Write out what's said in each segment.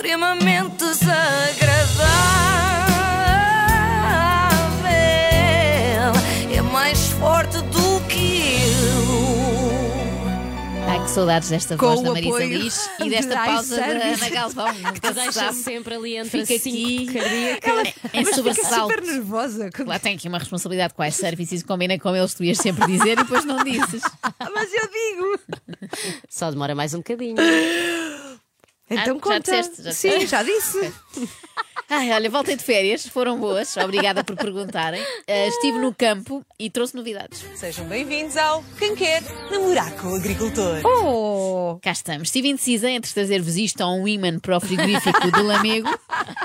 extremamente desagradável. É mais forte do que eu. Ai, que saudades desta Com voz o da Marisa apoio Liz e de desta pausa da iService. Ana Galvão. Que te deixa sempre ali entre Fica aqui. cardíacas. Em Mas fica sobressalto. super nervosa. quando- Lá tem aqui uma responsabilidade com a services e combina com eles, tu ias sempre dizer e depois não dizes. Mas eu digo. Só demora mais um bocadinho. Então já conta. disseste, já Sim, já disse. Ai, olha, voltei de férias, foram boas, obrigada por perguntarem. Ah, estive no campo e trouxe novidades. Sejam bem-vindos ao Quem Quer Namorar com o Agricultor. Oh! Cá estamos. Estive indecisa entre trazer-vos isto a um imã para o frigorífico do Lamego,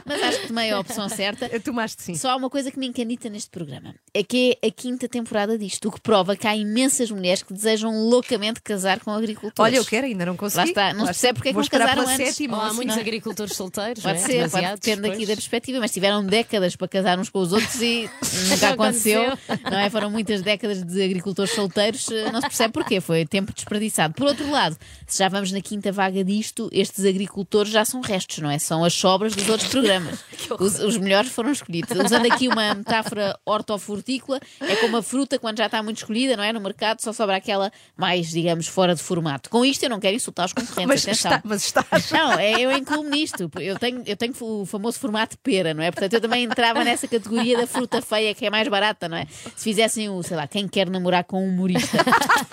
mas acho que tomei a opção certa. Tomaste sim. Só há uma coisa que me encanita neste programa: é que é a quinta temporada disto, o que prova que há imensas mulheres que desejam loucamente casar com agricultores. Olha, eu quero, ainda não consegui. Lá está, não se percebe porque é que não casaram antes. sétima. Ou há muitos assim. agricultores solteiros, Pode não é? ser, pode depender aqui da perspectiva, mas tiveram décadas para casar uns com os outros e nunca Não aconteceu. aconteceu. Não é? Foram muitas décadas de agricultores solteiros, eh, não se percebe porquê, foi tempo desperdiçado. Por outro lado, se já vamos na quinta vaga disto, estes agricultores já são restos, não é? São as sobras dos outros programas. Os, os melhores foram escolhidos. Usando aqui uma metáfora hortofrutícola, é como a fruta quando já está muito escolhida, não é? No mercado só sobra aquela mais, digamos, fora de formato. Com isto eu não quero insultar os concorrentes, Mas, atenção. está, mas estás. Não, é, eu incluo nisto. Eu tenho, eu tenho o famoso formato pera, não é? Portanto, eu também entrava nessa categoria da fruta feia que é mais barata, não é? Se fizessem o, sei lá, quem quer namorar com um humorista.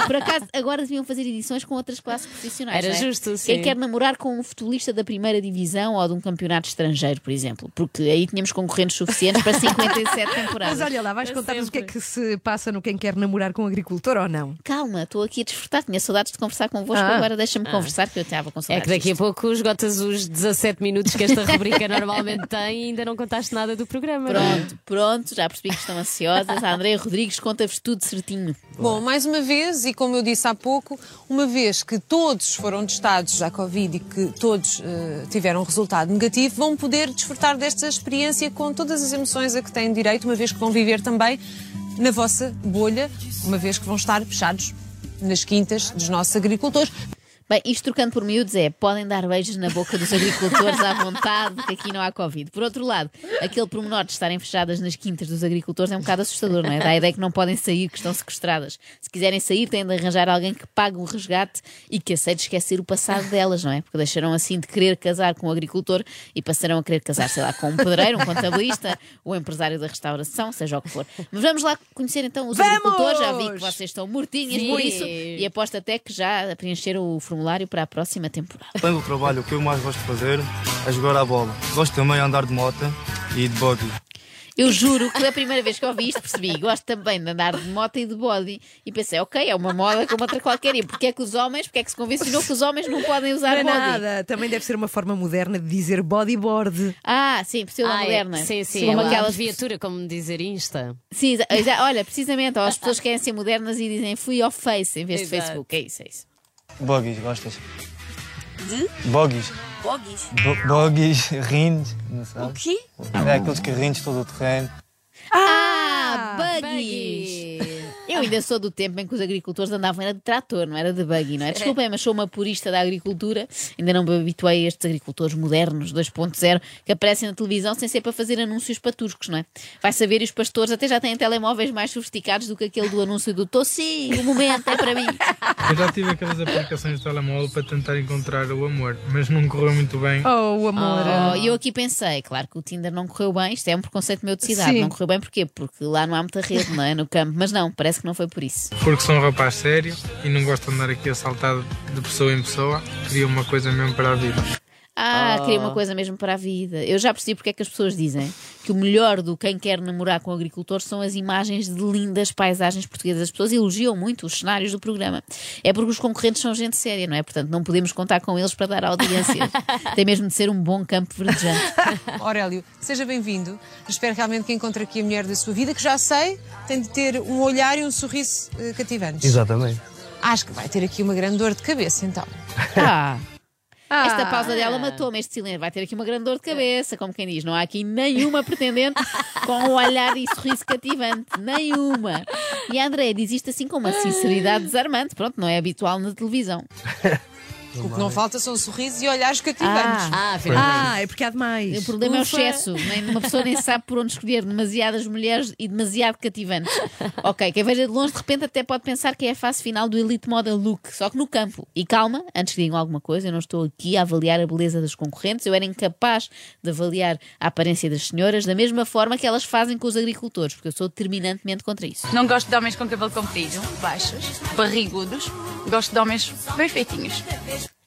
Por acaso, agora deviam fazer edições com outras classes profissionais. Era não é? justo, Quem sim. quer namorar com um futebolista da primeira divisão ou de um campeonato estrangeiro, por exemplo. Porque aí tínhamos concorrentes suficientes para 57 temporadas. Mas olha lá, vais É contar-nos o que é que se passa no Quem Quer Namorar com o Agricultor ou não? Calma, estou aqui a desfrutar. Tinha saudades de conversar convosco, Ah. agora deixa-me conversar, que eu estava com É saudades. que daqui a pouco esgotas os 17 minutos que esta rubrica normalmente tem e ainda não contaste nada do programa. não é? Pronto, pronto, já percebi que estão ansiosas. A Andréia Rodrigues conta-vos tudo certinho. Bom, mais uma vez, e como eu disse há pouco, uma vez que todos foram testados à Covid e que todos eh, tiveram um resultado negativo, vão poder desfrutar desta experiência com todas as emoções a que têm direito, uma vez que vão viver também na vossa bolha, uma vez que vão estar fechados nas quintas dos nossos agricultores. Bem, isto trocando por miúdos é, podem dar beijos na boca dos agricultores à vontade, que aqui não há Covid. Por outro lado, aquele pormenor de estarem fechadas nas quintas dos agricultores é um bocado assustador, não é? Dá a ideia que não podem sair, que estão sequestradas. Se quiserem sair, têm de arranjar alguém que pague o resgate e que aceite esquecer o passado delas, não é? Porque deixarão assim de querer casar com o agricultor e passarão a querer casar, sei lá, com um pedreiro, um contabilista, ou empresário da restauração, seja o que for. Mas vamos lá conhecer então os Vamos! agricultores. Já vi que vocês estão mortinhas por Sim. isso e aposto até que já preencheram o formulário para a próxima temporada. Além do trabalho, o que eu mais gosto de fazer é jogar a bola. Gosto também de andar de moto e de buggy. Eu juro que da primeira vez que ouvi isto percebi, gosto também de andar de moto e de body. E pensei, ok, é uma moda como outra qualquer. E porque é que os homens, porque é que se convencionou que os homens não podem usar Não é body? nada. Também deve ser uma forma moderna de dizer bodyboard. Ah, sim, precisa Ah, é. moderna. Sim, sim. Como é uma aquelas viatura, como dizer Insta. Sim, exa- olha, precisamente, ó, as pessoas querem ser modernas e dizem fui ao Face em vez de Exato. Facebook. É isso, é isso. Buggies, gostas? De? Buggies. Bogues. Bu- Buggies, rindes, não sabe? O quê? É aqueles carrinhos todo o terreno. Ah, buggies! Eu ainda sou do tempo em que os agricultores andavam era de trator, não era de buggy, não é? Desculpem, mas sou uma purista da agricultura. Ainda não me habituei a estes agricultores modernos 2.0 que aparecem na televisão sem ser para fazer anúncios patuscos, não é? Vai saber, e os pastores até já têm telemóveis mais sofisticados do que aquele do anúncio do Tossi, o momento é para mim. Eu já tive aquelas aplicações de telemóvel para tentar encontrar o amor, mas não correu muito bem. Oh, o amor. Oh, E eu aqui pensei, claro que o Tinder não correu bem, isto é um preconceito meu de cidade, Sim. não correu bem porquê? Porque lá não há muita rede, não é? No campo, mas não, parece que não foi por isso. Porque sou um rapaz sério e não gosto de andar aqui a saltar de pessoa em pessoa. Queria uma coisa mesmo para a vida. Ah, queria uma coisa mesmo para a vida. Eu já percebi porque é que as pessoas dizem que o melhor do quem quer namorar com o agricultor são as imagens de lindas paisagens portuguesas. As pessoas elogiam muito os cenários do programa. É porque os concorrentes são gente séria, não é? Portanto, não podemos contar com eles para dar audiências. Tem mesmo de ser um bom campo verdejante. Aurélio, seja bem-vindo. Espero realmente que encontre aqui a mulher da sua vida, que já sei, tem de ter um olhar e um sorriso eh, cativantes. Exatamente. Acho que vai ter aqui uma grande dor de cabeça, então. Ah! Ah. Esta pausa dela matou-me, este silêncio. Vai ter aqui uma grande dor de cabeça, como quem diz. Não há aqui nenhuma pretendente com um olhar e sorriso cativante. Nenhuma. E a Andréia diz isto assim com uma sinceridade desarmante. Pronto, não é habitual na televisão. O que não falta são sorrisos e olhares cativantes. Ah, afinal. Ah, é porque há demais. O problema é o Ufa. excesso. Nem, uma pessoa nem sabe por onde escolher demasiadas mulheres e demasiado cativantes. Ok, quem veja de longe de repente até pode pensar que é a fase final do Elite Model Look, só que no campo. E calma, antes que digam alguma coisa, eu não estou aqui a avaliar a beleza das concorrentes, eu era incapaz de avaliar a aparência das senhoras da mesma forma que elas fazem com os agricultores, porque eu sou determinantemente contra isso. Não gosto de homens com cabelo comprido, baixos, barrigudos. Gosto de homens bem feitinhos.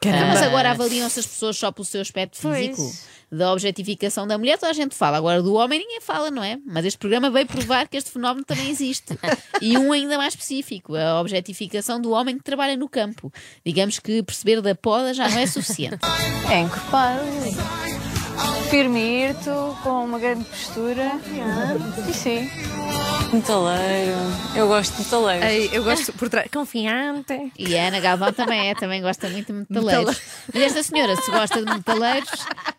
Caramba. Mas agora avaliam-se as pessoas só pelo seu aspecto físico. Da objetificação da mulher, toda a gente fala. Agora, do homem, ninguém fala, não é? Mas este programa veio provar que este fenómeno também existe. E um ainda mais específico: a objetificação do homem que trabalha no campo. Digamos que perceber da poda já não é suficiente. É encorpado, firme e hirto, com uma grande postura. E sim. Metaleiro. Eu gosto de metaleiro. Ei, eu gosto por trás. Confiante. E a Ana Galvão também é, também gosta muito de metaleiros. Mas esta senhora, se gosta de metaleiros,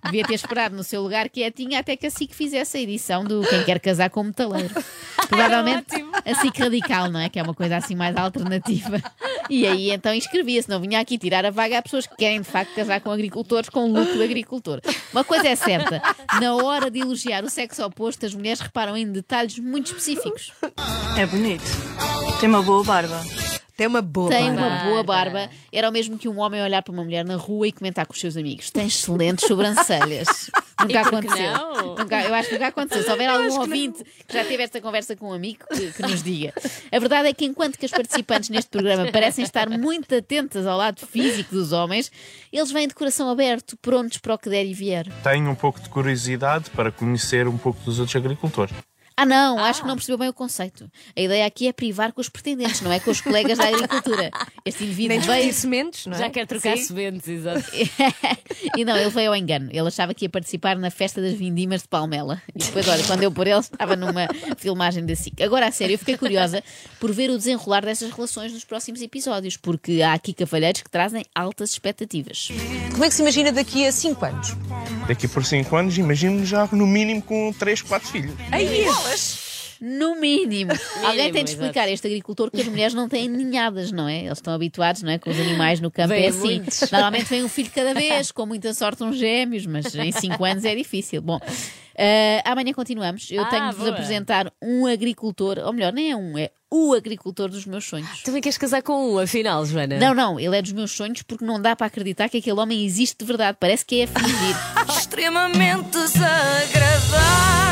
devia ter esperado no seu lugar quietinha até que a SIC fizesse a edição do Quem Quer Casar com Metaleiro. Provavelmente a SIC radical, não é? Que é uma coisa assim mais alternativa. E aí então inscrevia-se, não vinha aqui tirar a vaga a pessoas que querem de facto casar com agricultores com o look de agricultor. Uma coisa é certa, na hora de elogiar o sexo oposto, as mulheres reparam em detalhes muito específicos. É bonito. Tem uma boa barba. Tem uma boa Tem barba. uma boa barba. Era o mesmo que um homem olhar para uma mulher na rua e comentar com os seus amigos: tem excelentes sobrancelhas. Nunca que aconteceu. não? Nunca- eu acho que nunca aconteceu. Se houver algum ouvinte que já teve esta conversa com um amigo, que, que nos diga. A verdade é que enquanto que as participantes neste programa parecem estar muito atentas ao lado físico dos homens, eles vêm de coração aberto, prontos para o que der e vier. Tenho um pouco de curiosidade para conhecer um pouco dos outros agricultores. Ah, não, acho que não percebeu bem o conceito. A ideia aqui é privar com os pretendentes, não é com os colegas da agricultura. Este indivíduo Nem veio. sementes, não é? Já quer trocar Sim. sementes, exato. e não, ele veio ao engano. Ele achava que ia participar na festa das vindimas de Palmela. E depois, olha, quando eu por ele, estava numa filmagem da SIC. Agora, a sério, eu fiquei curiosa por ver o desenrolar dessas relações nos próximos episódios, porque há aqui cavalheiros que trazem altas expectativas. Como é que se imagina daqui a 5 anos? Daqui por 5 anos, imagino já no mínimo com 3, 4 filhos. No mínimo. Alguém tem de explicar a este agricultor que as mulheres não têm ninhadas, não é? Eles estão habituados, não é? Com os animais no campo. Vêm é assim. muitos. Normalmente vem um filho cada vez, com muita sorte uns gêmeos, mas em 5 anos é difícil. Bom, ah, amanhã continuamos. Eu Ah, tenho de vos boa. apresentar um agricultor, ou melhor, nem é um, é o agricultor dos meus sonhos. Também queres casar com um, afinal, Joana? Não, não, ele é dos meus sonhos porque não dá para acreditar que aquele homem existe de verdade. Parece que é a fingir. extremamente desagradável.